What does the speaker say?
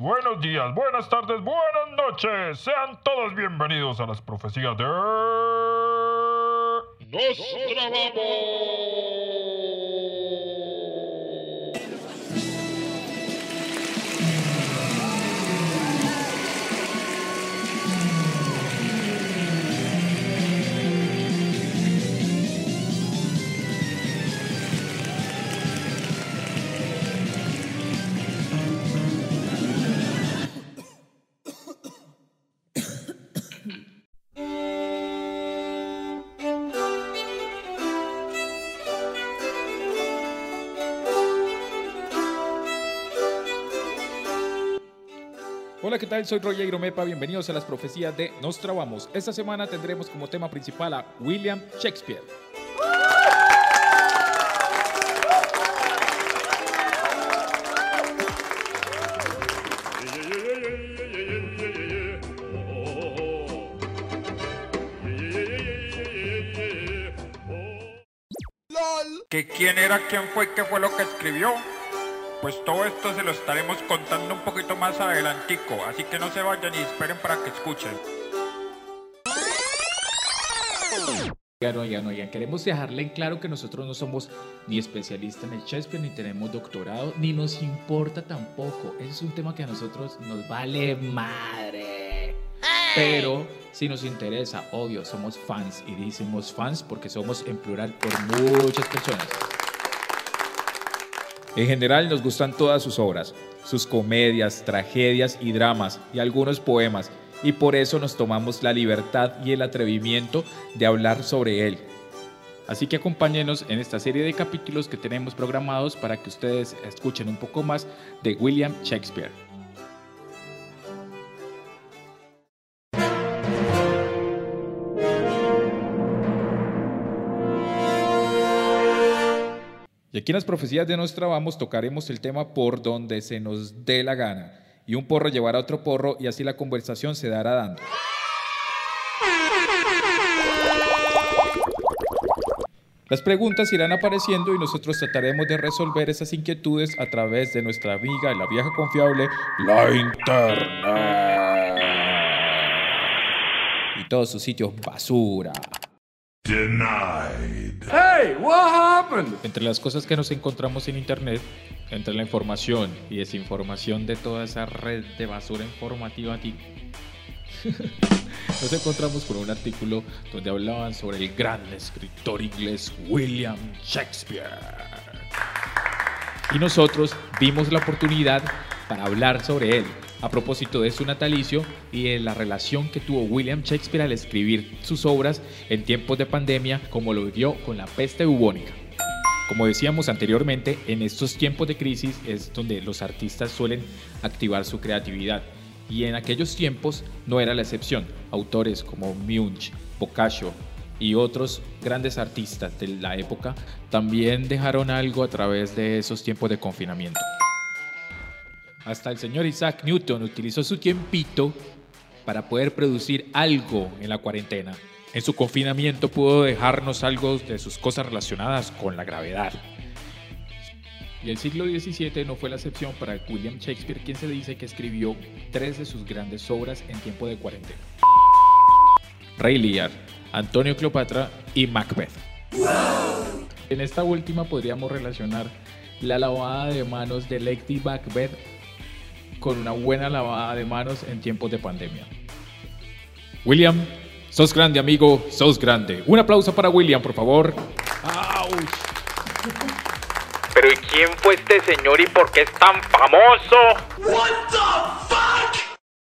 buenos días, buenas tardes, buenas noches. Sean todos bienvenidos a las profecías de... ¡Nos Hola, ¿qué tal? Soy Roger Mepa. Bienvenidos a las profecías de Nos Trabamos. Esta semana tendremos como tema principal a William Shakespeare. ¿Que quién era, quién fue, qué fue lo que escribió? Pues todo esto se lo estaremos contando un poquito más adelantico, así que no se vayan y esperen para que escuchen. Ya no, ya no, ya queremos dejarle en claro que nosotros no somos ni especialistas en el Shakespeare, ni tenemos doctorado, ni nos importa tampoco. Ese es un tema que a nosotros nos vale madre. Pero si nos interesa, obvio, somos fans y decimos fans porque somos en plural por muchas personas. En general nos gustan todas sus obras, sus comedias, tragedias y dramas y algunos poemas, y por eso nos tomamos la libertad y el atrevimiento de hablar sobre él. Así que acompáñenos en esta serie de capítulos que tenemos programados para que ustedes escuchen un poco más de William Shakespeare. Y aquí en las profecías de nuestra vamos tocaremos el tema por donde se nos dé la gana. Y un porro llevará a otro porro y así la conversación se dará dando. Las preguntas irán apareciendo y nosotros trataremos de resolver esas inquietudes a través de nuestra amiga, la vieja confiable, la internet. Y todos sus sitios basura. Hey, what happened? Entre las cosas que nos encontramos en Internet, entre la información y desinformación de toda esa red de basura informativa aquí, nos encontramos con un artículo donde hablaban sobre el gran escritor inglés William Shakespeare. Y nosotros vimos la oportunidad para hablar sobre él, a propósito de su natalicio y de la relación que tuvo William Shakespeare al escribir sus obras en tiempos de pandemia como lo vivió con la peste bubónica. Como decíamos anteriormente, en estos tiempos de crisis es donde los artistas suelen activar su creatividad y en aquellos tiempos no era la excepción. Autores como Munch, Boccaccio y otros grandes artistas de la época también dejaron algo a través de esos tiempos de confinamiento. Hasta el señor Isaac Newton utilizó su tiempito para poder producir algo en la cuarentena. En su confinamiento pudo dejarnos algo de sus cosas relacionadas con la gravedad. Y el siglo XVII no fue la excepción para William Shakespeare, quien se dice que escribió tres de sus grandes obras en tiempo de cuarentena. Rey Lear, Antonio Cleopatra y Macbeth. En esta última podríamos relacionar la lavada de manos de Lady Macbeth con una buena lavada de manos en tiempos de pandemia. William, sos grande amigo, sos grande. Un aplauso para William, por favor. Pero ¿y quién fue este señor y por qué es tan famoso? What the fuck?